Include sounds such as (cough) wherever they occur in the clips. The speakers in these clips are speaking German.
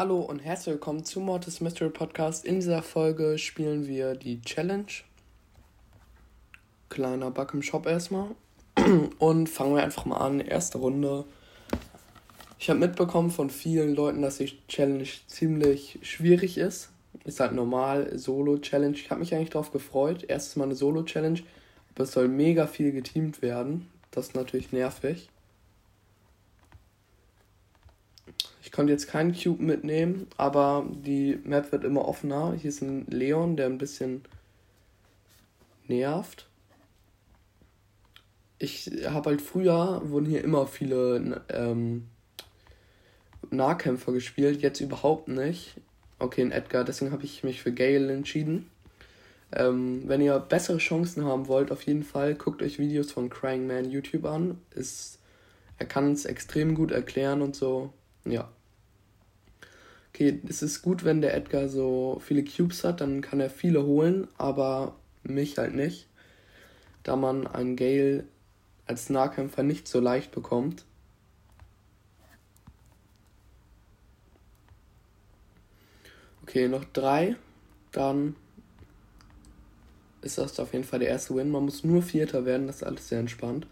Hallo und herzlich willkommen zu Mortis Mystery Podcast. In dieser Folge spielen wir die Challenge. Kleiner Bug im Shop erstmal. (clears throat) Und fangen wir einfach mal an. Erste Runde. Ich habe mitbekommen von vielen Leuten, dass die Challenge ziemlich schwierig ist. Ist halt normal, Solo-Challenge. Ich habe mich eigentlich darauf gefreut. Erstes Mal eine Solo-Challenge. Aber es soll mega viel geteamt werden. Das ist natürlich nervig. Ich konnte jetzt keinen Cube mitnehmen, aber die Map wird immer offener. Hier ist ein Leon, der ein bisschen nervt. Ich habe halt früher, wurden hier immer viele ähm, Nahkämpfer gespielt, jetzt überhaupt nicht. Okay, in Edgar, deswegen habe ich mich für Gale entschieden. Ähm, wenn ihr bessere Chancen haben wollt, auf jeden Fall guckt euch Videos von Crying Man YouTube an. Ist, er kann es extrem gut erklären und so. Ja okay, es ist gut, wenn der Edgar so viele Cubes hat, dann kann er viele holen, aber mich halt nicht, da man einen Gale als Nahkämpfer nicht so leicht bekommt. Okay, noch drei, dann ist das auf jeden Fall der erste Win. Man muss nur Vierter werden, das ist alles sehr entspannt.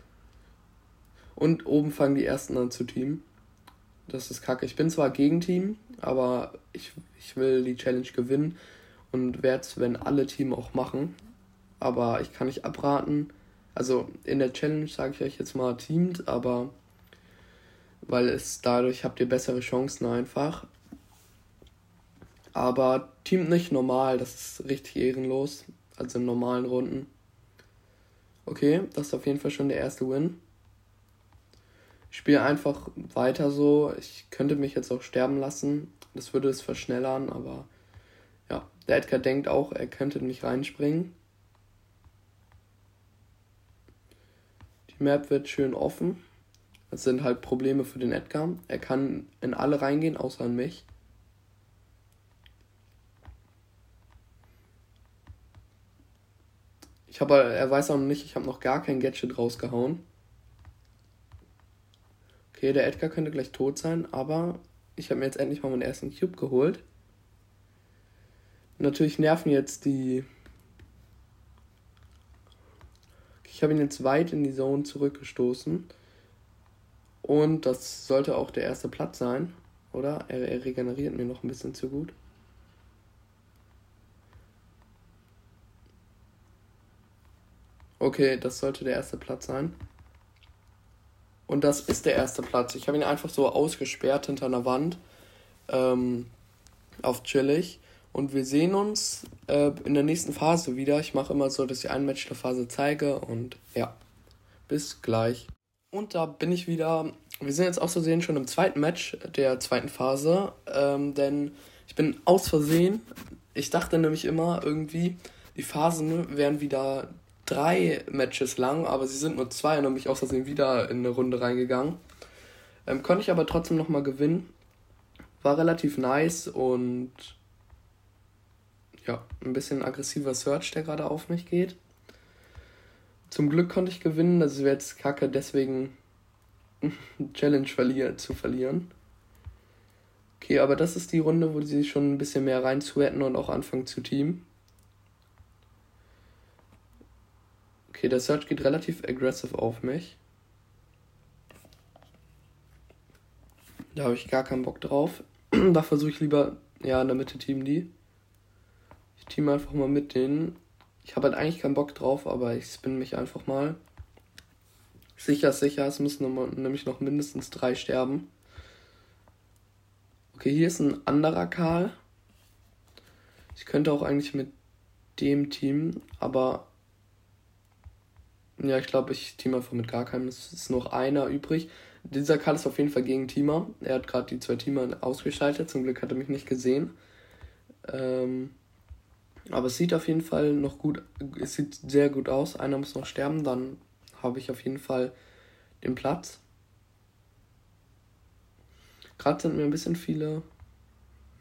Und oben fangen die ersten an zu teamen. Das ist kacke. Ich bin zwar gegen Team, aber ich, ich will die Challenge gewinnen und werde es, wenn alle Team auch machen. Aber ich kann nicht abraten. Also in der Challenge sage ich euch jetzt mal teamt, aber weil es dadurch habt ihr bessere Chancen einfach. Aber teamt nicht normal, das ist richtig ehrenlos. Also in normalen Runden. Okay, das ist auf jeden Fall schon der erste Win. Ich spiele einfach weiter so. Ich könnte mich jetzt auch sterben lassen. Das würde es verschnellern, aber ja, der Edgar denkt auch, er könnte nicht reinspringen. Die Map wird schön offen. Das sind halt Probleme für den Edgar. Er kann in alle reingehen, außer in mich. Ich habe, er weiß auch noch nicht, ich habe noch gar kein Gadget rausgehauen. Okay, der Edgar könnte gleich tot sein, aber ich habe mir jetzt endlich mal meinen ersten Cube geholt. Natürlich nerven jetzt die. Ich habe ihn jetzt weit in die Zone zurückgestoßen. Und das sollte auch der erste Platz sein, oder? Er, er regeneriert mir noch ein bisschen zu gut. Okay, das sollte der erste Platz sein. Und das ist der erste Platz. Ich habe ihn einfach so ausgesperrt hinter einer Wand. Ähm, auf chillig. Und wir sehen uns äh, in der nächsten Phase wieder. Ich mache immer so, dass ich ein Match der Phase zeige. Und ja, bis gleich. Und da bin ich wieder. Wir sind jetzt aus Versehen schon im zweiten Match der zweiten Phase. Ähm, denn ich bin aus Versehen. Ich dachte nämlich immer irgendwie, die Phasen wären wieder drei Matches lang, aber sie sind nur zwei und dann bin ich Versehen wieder in eine Runde reingegangen. Ähm, konnte ich aber trotzdem nochmal gewinnen. War relativ nice und ja, ein bisschen aggressiver Search, der gerade auf mich geht. Zum Glück konnte ich gewinnen, das wäre jetzt kacke, deswegen (laughs) Challenge verlier zu verlieren. Okay, aber das ist die Runde, wo sie schon ein bisschen mehr rein hätten und auch anfangen zu teamen. Okay, der Search geht relativ aggressive auf mich. Da habe ich gar keinen Bock drauf. (clears throat) da versuche ich lieber, ja, in der Mitte Team die. Ich team einfach mal mit denen. Ich habe halt eigentlich keinen Bock drauf, aber ich spin mich einfach mal. Sicher, sicher, es müssen nämlich noch mindestens drei sterben. Okay, hier ist ein anderer Karl. Ich könnte auch eigentlich mit dem Team, aber ja, ich glaube, ich team einfach mit gar keinem. Es ist noch einer übrig. Dieser Karl ist auf jeden Fall gegen Teamer. Er hat gerade die zwei Teamer ausgeschaltet. Zum Glück hat er mich nicht gesehen. Ähm, aber es sieht auf jeden Fall noch gut, es sieht sehr gut aus. Einer muss noch sterben, dann habe ich auf jeden Fall den Platz. Gerade sind mir ein bisschen viele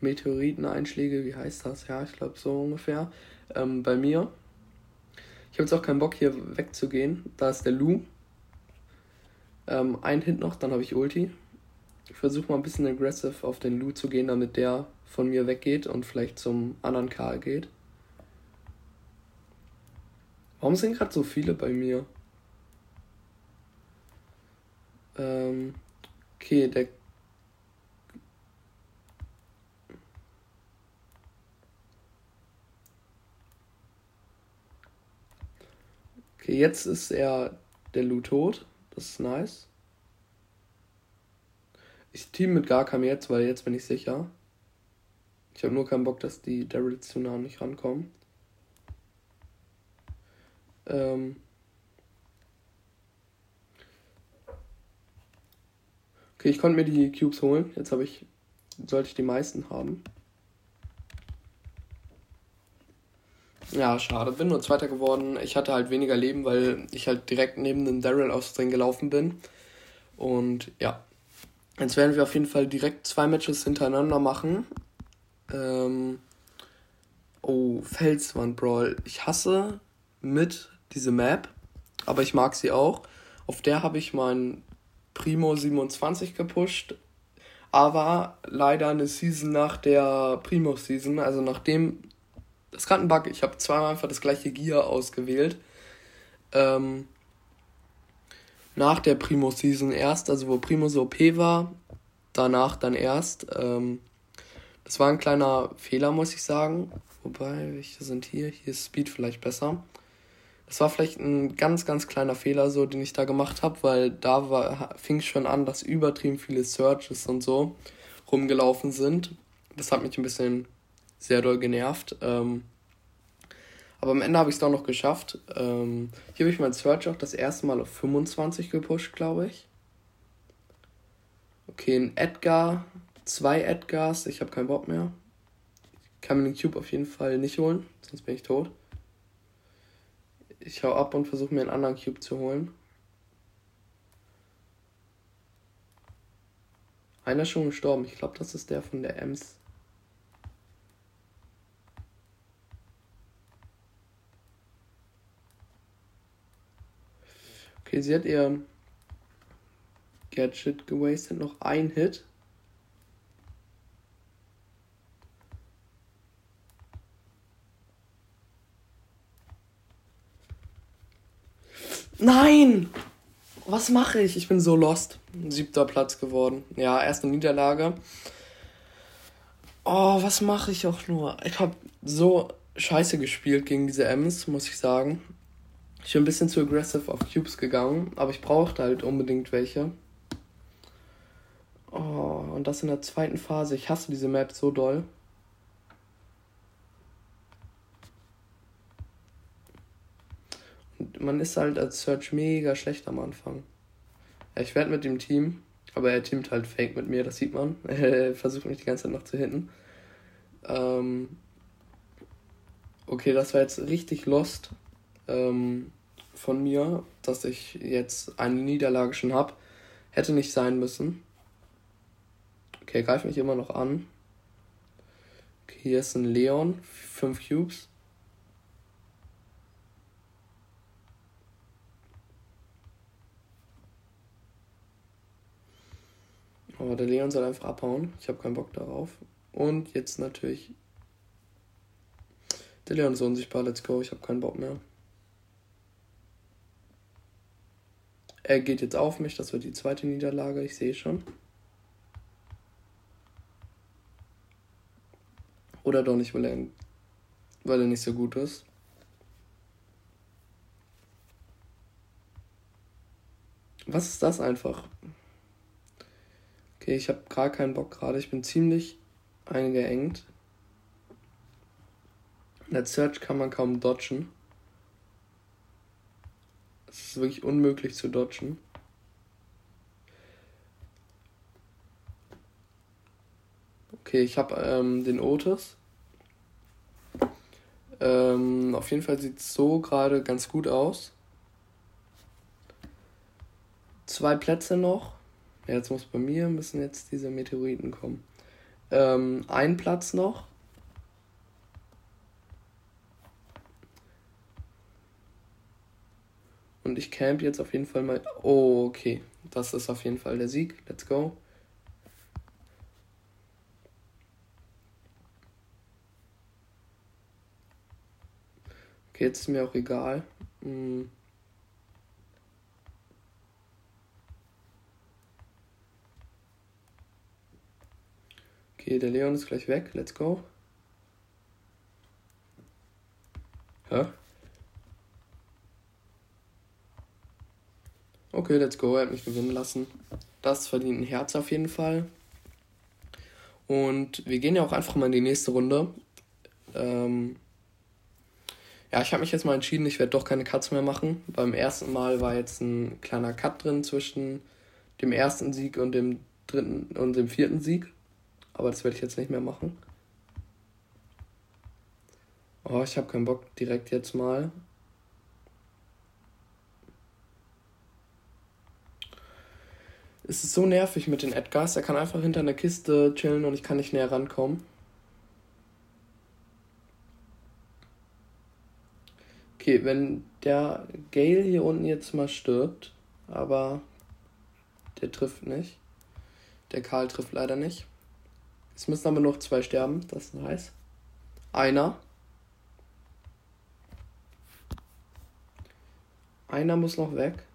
Meteoriteneinschläge, wie heißt das? Ja, ich glaube so ungefähr. Ähm, bei mir. Ich habe jetzt auch keinen Bock hier wegzugehen. Da ist der Lu. Ähm, ein Hit noch, dann habe ich Ulti. Ich versuche mal ein bisschen aggressive auf den Lu zu gehen, damit der von mir weggeht und vielleicht zum anderen Karl geht. Warum sind gerade so viele bei mir? Ähm, okay, der. Okay, jetzt ist er der Lu tot. Das ist nice. Ich team mit gar keinem jetzt, weil jetzt bin ich sicher. Ich habe nur keinen Bock, dass die Daryls zu nah nicht rankommen. Ähm. Okay, ich konnte mir die Cubes holen. Jetzt habe ich, sollte ich die meisten haben. Ja, schade. Bin nur Zweiter geworden. Ich hatte halt weniger Leben, weil ich halt direkt neben dem Daryl aus drin gelaufen bin. Und ja. Jetzt werden wir auf jeden Fall direkt zwei Matches hintereinander machen. Ähm, oh, Felswand Brawl. Ich hasse mit diese Map, aber ich mag sie auch. Auf der habe ich mein Primo 27 gepusht, aber leider eine Season nach der Primo Season, also nachdem das ist gerade ein Bug. Ich habe zweimal einfach das gleiche Gear ausgewählt. Ähm, nach der Primo Season erst, also wo Primo so OP war, danach dann erst. Ähm, das war ein kleiner Fehler, muss ich sagen. Wobei, welche sind hier? Hier ist Speed vielleicht besser. Das war vielleicht ein ganz, ganz kleiner Fehler, so, den ich da gemacht habe, weil da war, fing schon an, dass übertrieben viele Searches und so rumgelaufen sind. Das hat mich ein bisschen sehr doll genervt. Ähm, aber am Ende habe ich es doch noch geschafft. Ähm, hier habe ich mein Search auch das erste Mal auf 25 gepusht, glaube ich. Okay, ein Edgar zwei Edgars. Ich habe keinen Bock mehr. Ich kann mir den Cube auf jeden Fall nicht holen, sonst bin ich tot. Ich hau ab und versuche mir einen anderen Cube zu holen. Einer ist schon gestorben. Ich glaube, das ist der von der Ems. Okay, sie hat ihr Gadget gewastet. Noch ein Hit. Nein! Was mache ich? Ich bin so lost. Siebter Platz geworden. Ja, erste Niederlage. Oh, was mache ich auch nur? Ich habe so scheiße gespielt gegen diese Ems, muss ich sagen. Ich bin ein bisschen zu aggressive auf Cubes gegangen, aber ich brauchte halt unbedingt welche. Oh, und das in der zweiten Phase. Ich hasse diese Map so doll. man ist halt als Search mega schlecht am Anfang. Ja, ich werde mit dem Team, aber er teamt halt fake mit mir, das sieht man. (laughs) Er versucht mich die ganze Zeit noch zu hitten. Ähm, okay, das war jetzt richtig lost ähm, von mir, dass ich jetzt eine Niederlage schon habe. Hätte nicht sein müssen. Okay, greift mich immer noch an. Okay, hier ist ein Leon, 5 Cubes. Aber der Leon soll einfach abhauen. Ich habe keinen Bock darauf. Und jetzt natürlich. Der Leon ist unsichtbar. Let's go. Ich habe keinen Bock mehr. Er geht jetzt auf mich. Das wird die zweite Niederlage. Ich sehe schon. Oder doch nicht, weil er, weil er nicht so gut ist. Was ist das einfach? Okay, ich habe gar keinen Bock gerade. Ich bin ziemlich eingeengt. In der Search kann man kaum dodgen. Es ist wirklich unmöglich zu dodgen. Okay, ich habe ähm, den Otis. Ähm, auf jeden Fall sieht es so gerade ganz gut aus. Zwei Plätze noch. Ja, jetzt muss bei mir müssen jetzt diese Meteoriten kommen. Ähm, ein Platz noch. Und ich camp jetzt auf jeden Fall mal. Oh, okay. Das ist auf jeden Fall der Sieg. Let's go. Okay, jetzt ist mir auch egal. Hm. Okay, der Leon ist gleich weg. Let's go. Hä? Okay, let's go. Er hat mich gewinnen lassen. Das verdient ein Herz auf jeden Fall. Und wir gehen ja auch einfach mal in die nächste Runde. Ähm ja, ich habe mich jetzt mal entschieden, ich werde doch keine Cuts mehr machen. Beim ersten Mal war jetzt ein kleiner Cut drin zwischen dem ersten Sieg und dem dritten und dem vierten Sieg. Aber das werde ich jetzt nicht mehr machen. Oh, ich habe keinen Bock direkt jetzt mal. Es ist so nervig mit den Edgars. Er kann einfach hinter einer Kiste chillen und ich kann nicht näher rankommen. Okay, wenn der Gale hier unten jetzt mal stirbt, aber der trifft nicht. Der Karl trifft leider nicht. Es müssen aber noch zwei sterben, das ist nice. Einer. Einer muss noch weg.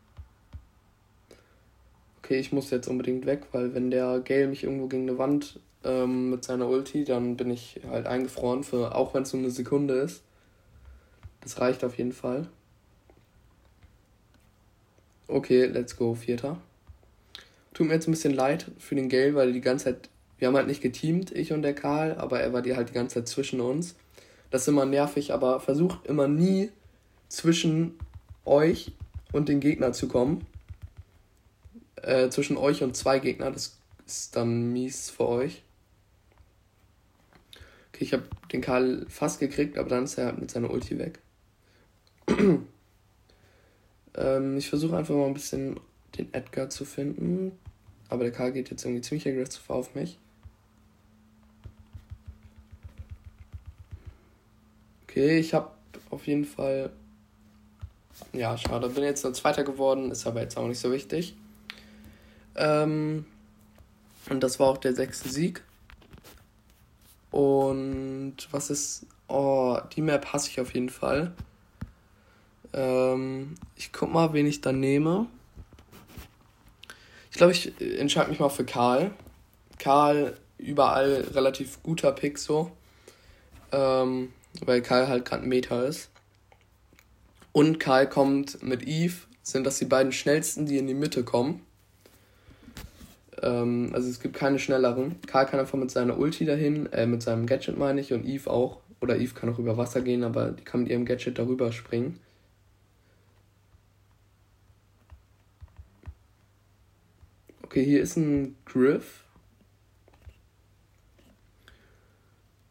Okay, ich muss jetzt unbedingt weg, weil wenn der Gale mich irgendwo gegen eine Wand ähm, mit seiner Ulti, dann bin ich halt eingefroren, für, auch wenn es nur eine Sekunde ist. Das reicht auf jeden Fall. Okay, let's go, Vierter. Tut mir jetzt ein bisschen leid für den Gale, weil die ganze Zeit wir haben halt nicht geteamt, ich und der Karl, aber er war die halt die ganze Zeit zwischen uns. Das ist immer nervig, aber versucht immer nie zwischen euch und den Gegner zu kommen. Äh, zwischen euch und zwei Gegner, das ist dann mies für euch. Okay, ich habe den Karl fast gekriegt, aber dann ist er halt mit seiner Ulti weg. (clears throat) ähm, ich versuche einfach mal ein bisschen den Edgar zu finden. Aber der Karl geht jetzt irgendwie ziemlich aggressiv auf mich. Okay, ich habe auf jeden Fall. Ja, schade. Bin jetzt nur Zweiter geworden, ist aber jetzt auch nicht so wichtig. Ähm, und das war auch der sechste Sieg. Und was ist. Oh, die Map hasse ich auf jeden Fall. Ähm, ich guck mal, wen ich dann nehme. Ich glaube, ich entscheide mich mal für Karl. Karl, überall relativ guter Pick so. Ähm, weil Karl halt gerade Meter ist. Und Karl kommt mit Eve, sind das die beiden schnellsten, die in die Mitte kommen. Ähm, also es gibt keine schnelleren. Karl kann einfach mit seiner Ulti dahin, äh, mit seinem Gadget meine ich, und Eve auch. Oder Eve kann auch über Wasser gehen, aber die kann mit ihrem Gadget darüber springen. Okay, hier ist ein Griff.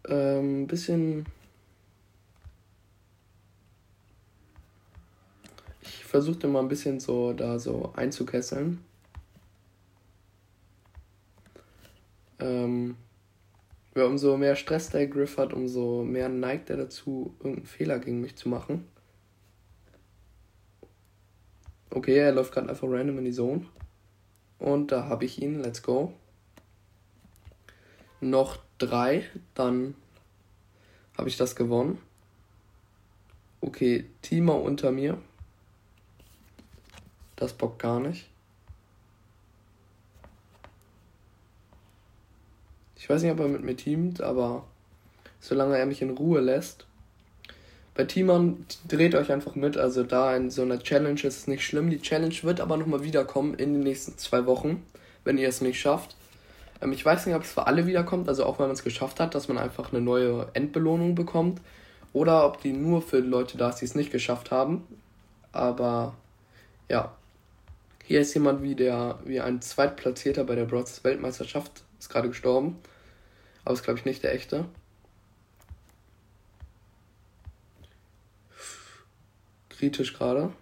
Ähm, bisschen versucht immer ein bisschen so da so einzukesseln. Ähm, ja, umso mehr Stress der Griff hat, umso mehr neigt er dazu, irgendeinen Fehler gegen mich zu machen. Okay, er läuft gerade einfach random in die Zone. Und da habe ich ihn. Let's go. Noch drei, dann habe ich das gewonnen. Okay, Teamer unter mir. Das bockt gar nicht. Weiß nicht, ob er mit mir teamt, aber solange er mich in Ruhe lässt. Bei Teamern dreht euch einfach mit, also da in so einer Challenge ist es nicht schlimm. Die Challenge wird aber nochmal wiederkommen in den nächsten zwei Wochen, wenn ihr es nicht schafft. Ähm, ich weiß nicht, ob es für alle wiederkommt, also auch wenn man es geschafft hat, dass man einfach eine neue Endbelohnung bekommt. Oder ob die nur für Leute da ist, die es nicht geschafft haben. Aber ja, hier ist jemand wie der, wie ein Zweitplatzierter bei der Bros Weltmeisterschaft, ist gerade gestorben. Aber ist, glaube ich, nicht der echte. Kritisch gerade.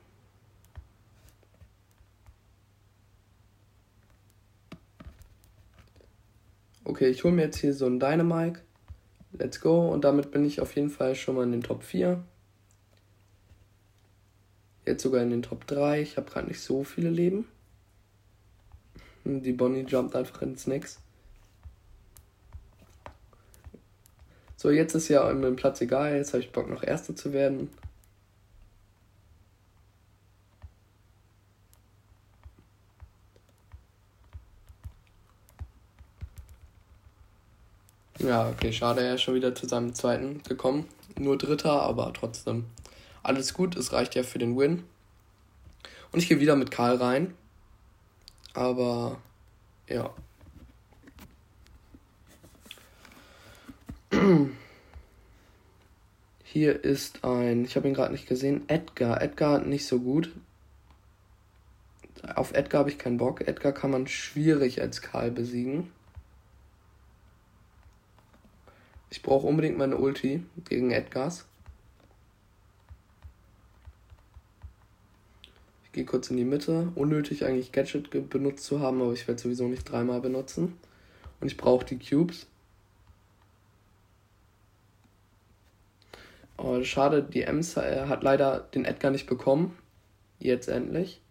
Okay, ich hole mir jetzt hier so ein Dynamike. Let's go. Und damit bin ich auf jeden Fall schon mal in den Top 4. Jetzt sogar in den Top 3. Ich habe gerade nicht so viele Leben. Die Bonnie jumpt einfach ins Nix. So, jetzt ist ja mein Platz egal, jetzt habe ich Bock noch Erster zu werden. Ja, okay, schade, er ist schon wieder zu seinem zweiten gekommen. Nur Dritter, aber trotzdem. Alles gut, es reicht ja für den Win. Und ich gehe wieder mit Karl rein. Aber ja. Hier ist ein, ich habe ihn gerade nicht gesehen, Edgar. Edgar nicht so gut. Auf Edgar habe ich keinen Bock. Edgar kann man schwierig als Karl besiegen. Ich brauche unbedingt meine Ulti gegen Edgars. Ich gehe kurz in die Mitte. Unnötig eigentlich Gadget benutzt zu haben, aber ich werde sowieso nicht dreimal benutzen. Und ich brauche die Cubes. Oh, schade, die Ems äh, hat leider den Edgar nicht bekommen. Jetzt endlich.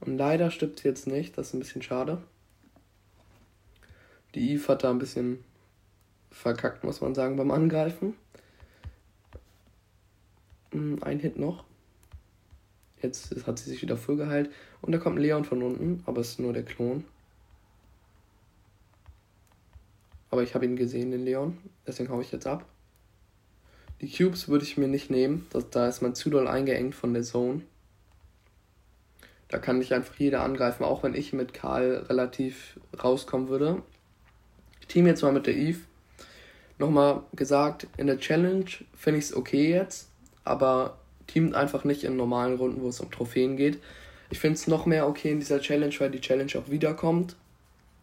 Und leider stirbt sie jetzt nicht, das ist ein bisschen schade. Die Eve hat da ein bisschen verkackt, muss man sagen, beim Angreifen. Hm, ein Hit noch. Jetzt hat sie sich wieder voll geheilt. Und da kommt Leon von unten, aber es ist nur der Klon. Aber ich habe ihn gesehen, den Leon. Deswegen haue ich jetzt ab. Die Cubes würde ich mir nicht nehmen. Das, da ist man zu doll eingeengt von der Zone. Da kann mich einfach jeder angreifen, auch wenn ich mit Karl relativ rauskommen würde. Ich team jetzt mal mit der Eve. Nochmal gesagt, in der Challenge finde ich es okay jetzt, aber teamt einfach nicht in normalen Runden, wo es um Trophäen geht. Ich finde es noch mehr okay in dieser Challenge, weil die Challenge auch wiederkommt.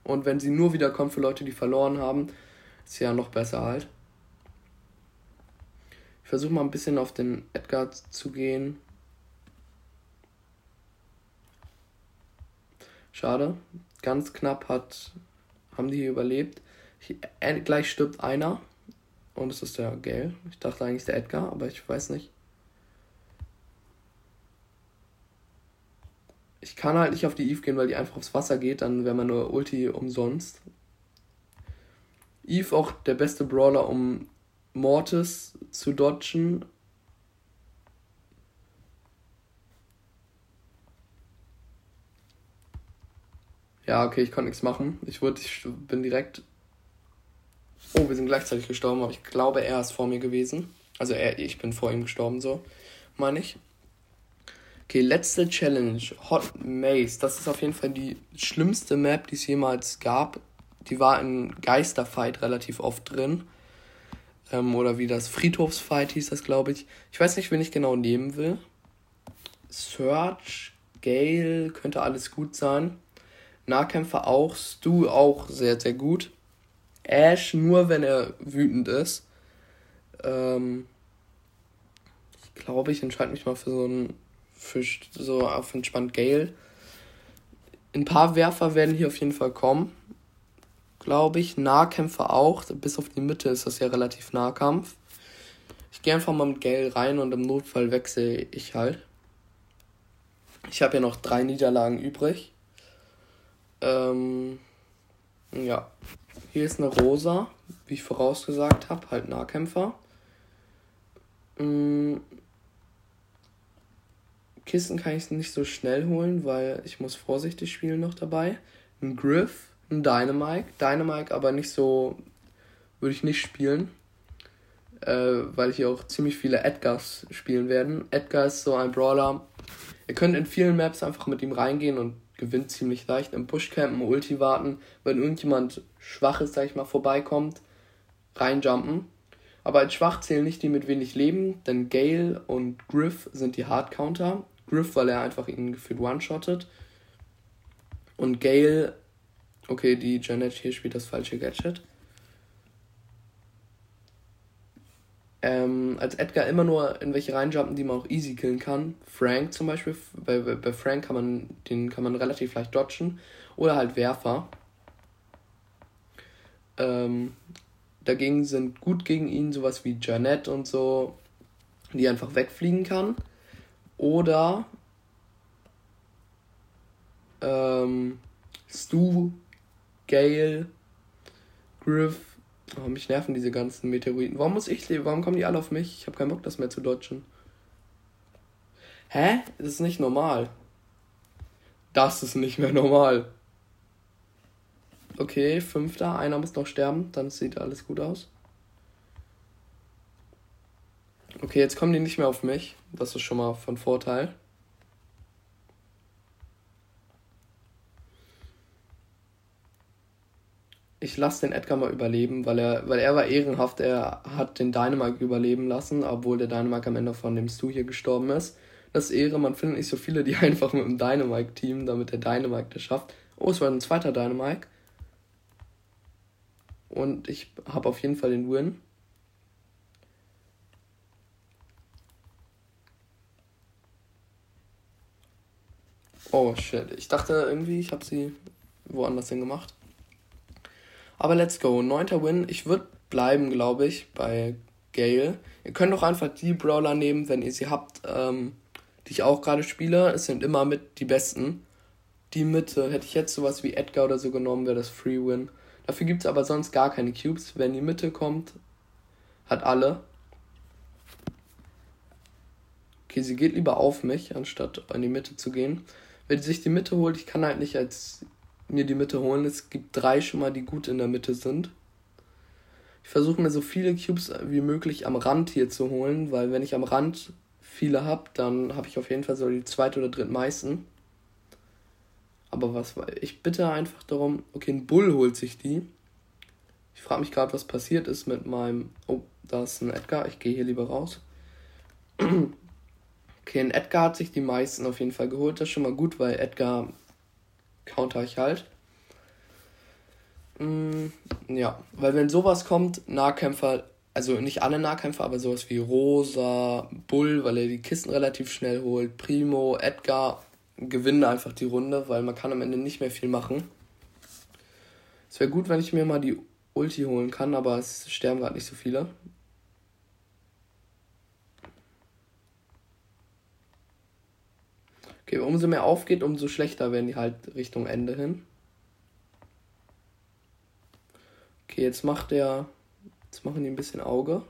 Und wenn sie nur wiederkommt für Leute, die verloren haben, ist ja noch besser halt. Ich versuche mal ein bisschen auf den Edgar zu gehen. Schade. Ganz knapp hat, haben die hier überlebt. Ich, äh, gleich stirbt einer. Und es ist der Gale. Ich dachte eigentlich der Edgar, aber ich weiß nicht. Ich kann halt nicht auf die Eve gehen, weil die einfach aufs Wasser geht, dann wäre meine Ulti umsonst. Eve auch der beste Brawler, um Mortis zu dodgen. Ja, okay, ich konnte nichts machen. Ich, wurde, ich bin direkt. Oh, wir sind gleichzeitig gestorben, aber ich glaube, er ist vor mir gewesen. Also er, ich bin vor ihm gestorben, so meine ich. Okay, letzte Challenge. Hot Maze. Das ist auf jeden Fall die schlimmste Map, die es jemals gab. Die war in Geisterfight relativ oft drin. Ähm, oder wie das Friedhofsfight hieß das, glaube ich. Ich weiß nicht, wen ich genau nehmen will. Search, Gale, könnte alles gut sein. Nahkämpfer auch. Stu auch sehr, sehr gut. Ash nur, wenn er wütend ist. Ähm, ich glaube, ich entscheide mich mal für so einen für so auf entspannt Gale. Ein paar Werfer werden hier auf jeden Fall kommen. Glaube ich. Nahkämpfer auch. Bis auf die Mitte ist das ja relativ Nahkampf. Ich gehe einfach mal mit Gale rein und im Notfall wechsle ich halt. Ich habe ja noch drei Niederlagen übrig. Ähm, ja. Hier ist eine Rosa, wie ich vorausgesagt habe, halt Nahkämpfer. Mm, Kisten kann ich nicht so schnell holen, weil ich muss vorsichtig spielen noch dabei. Ein Griff, ein Dynamite. Dynamite aber nicht so, würde ich nicht spielen. Äh, weil hier auch ziemlich viele Edgars spielen werden. Edgar ist so ein Brawler. Ihr könnt in vielen Maps einfach mit ihm reingehen und gewinnt ziemlich leicht. Im Bushcampen, Ulti warten, wenn irgendjemand Schwaches, sag ich mal, vorbeikommt, reinjumpen. Aber als schwach zählen nicht die mit wenig Leben, denn Gale und Griff sind die Hardcounter. Griff, weil er einfach ihn gefühlt one-shottet. Und Gale, okay, die Janet hier spielt das falsche Gadget. Ähm, als Edgar immer nur in welche reinjumpen, die man auch easy killen kann. Frank zum Beispiel, bei, bei Frank kann man, den kann man relativ leicht dodgen. Oder halt Werfer. Ähm, dagegen sind gut gegen ihn sowas wie Janet und so, die einfach wegfliegen kann. Oder ähm, Stu, Gale, Griff. Oh, mich nerven diese ganzen Meteoriten. Warum muss ich leben? Warum kommen die alle auf mich? Ich habe keinen Bock, das mehr zu dodgen. Hä? Das ist nicht normal. Das ist nicht mehr normal. Okay, fünfter. Einer muss noch sterben. Dann sieht alles gut aus. Okay, jetzt kommen die nicht mehr auf mich. Das ist schon mal von Vorteil. Ich lasse den Edgar mal überleben, weil er, weil er war ehrenhaft. Er hat den Dynamite überleben lassen, obwohl der Dynamite am Ende von dem Stu hier gestorben ist. Das ist Ehre, man findet nicht so viele, die (laughs) einfach mit dem Dynamite-Team, damit der Dynamite das schafft. Oh, es war ein zweiter Dynamite. Und ich habe auf jeden Fall den Win. Oh shit, ich dachte irgendwie, ich habe sie woanders hin gemacht. Aber let's go. Neunter Win. Ich würde bleiben, glaube ich, bei Gale. Ihr könnt auch einfach die Brawler nehmen, wenn ihr sie habt, ähm, die ich auch gerade spiele. Es sind immer mit die besten. Die Mitte, hätte ich jetzt sowas wie Edgar oder so genommen, wäre das Free Win. Dafür gibt es aber sonst gar keine Cubes. Wenn die Mitte kommt, hat alle. Okay, sie geht lieber auf mich, anstatt in die Mitte zu gehen wenn sich die Mitte holt, ich kann halt nicht als mir die Mitte holen. Es gibt drei schon mal, die gut in der Mitte sind. Ich versuche mir so viele Cubes wie möglich am Rand hier zu holen, weil wenn ich am Rand viele habe, dann habe ich auf jeden Fall so die zweite oder dritte meisten. Aber was ich bitte einfach darum, okay, ein Bull holt sich die. Ich frage mich gerade, was passiert ist mit meinem. Oh, da ist ein Edgar. Ich gehe hier lieber raus. (clears throat) Okay, und Edgar hat sich die meisten auf jeden Fall geholt. Das ist schon mal gut, weil Edgar counter ich halt. Mm, ja, weil wenn sowas kommt, Nahkämpfer, also nicht alle Nahkämpfer, aber sowas wie Rosa, Bull, weil er die Kisten relativ schnell holt, Primo, Edgar, gewinnen einfach die Runde, weil man kann am Ende nicht mehr viel machen. Es wäre gut, wenn ich mir mal die Ulti holen kann, aber es sterben gerade nicht so viele. Okay, umso mehr aufgeht, umso schlechter werden die halt Richtung Ende hin. Okay, jetzt macht der. Jetzt machen die ein bisschen Auge.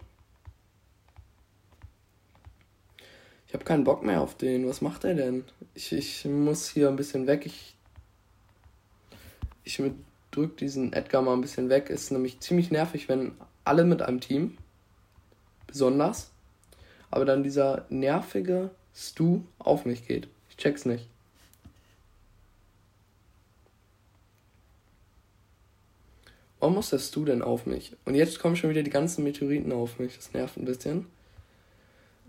Ich habe keinen Bock mehr auf den. Was macht er denn? Ich, ich muss hier ein bisschen weg. Ich. Ich drück diesen Edgar mal ein bisschen weg. Ist nämlich ziemlich nervig, wenn alle mit einem Team. Besonders. Aber dann dieser nervige Stu auf mich geht. Ich check's nicht. Warum muss das du denn auf mich? Und jetzt kommen schon wieder die ganzen Meteoriten auf mich. Das nervt ein bisschen.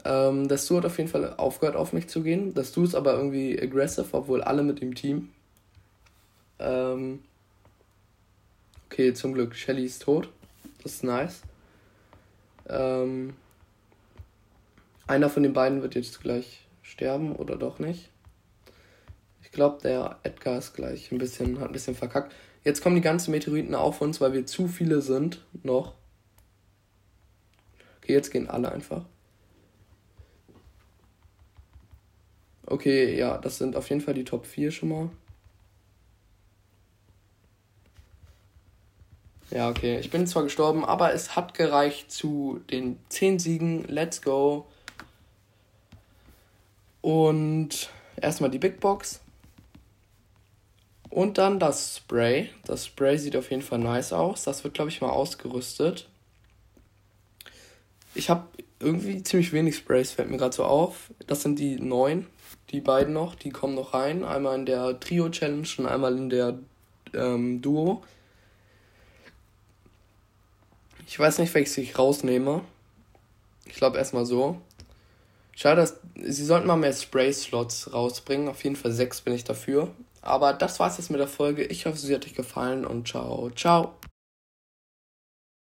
Ähm, das Du hat auf jeden Fall aufgehört, auf mich zu gehen. Das Du ist aber irgendwie aggressive, obwohl alle mit dem Team. Ähm, okay, zum Glück. Shelly ist tot. Das ist nice. Ähm, einer von den beiden wird jetzt gleich sterben oder doch nicht glaube, der Edgar ist gleich ein bisschen, hat ein bisschen verkackt. Jetzt kommen die ganzen Meteoriten auf uns, weil wir zu viele sind noch. Okay, jetzt gehen alle einfach. Okay, ja, das sind auf jeden Fall die Top 4 schon mal. Ja, okay. Ich bin zwar gestorben, aber es hat gereicht zu den 10 Siegen. Let's go. Und erstmal die Big Box. Und dann das Spray. Das Spray sieht auf jeden Fall nice aus. Das wird, glaube ich, mal ausgerüstet. Ich habe irgendwie ziemlich wenig Sprays, fällt mir gerade so auf. Das sind die neun, die beiden noch, die kommen noch rein. Einmal in der Trio-Challenge und einmal in der ähm, Duo. Ich weiß nicht, welches ich rausnehme. Ich glaube erstmal so. Schade, dass sie sollten mal mehr Spray-Slots rausbringen. Auf jeden Fall sechs bin ich dafür. Aber das war's jetzt mit der Folge. Ich hoffe, sie hat euch gefallen und ciao, ciao.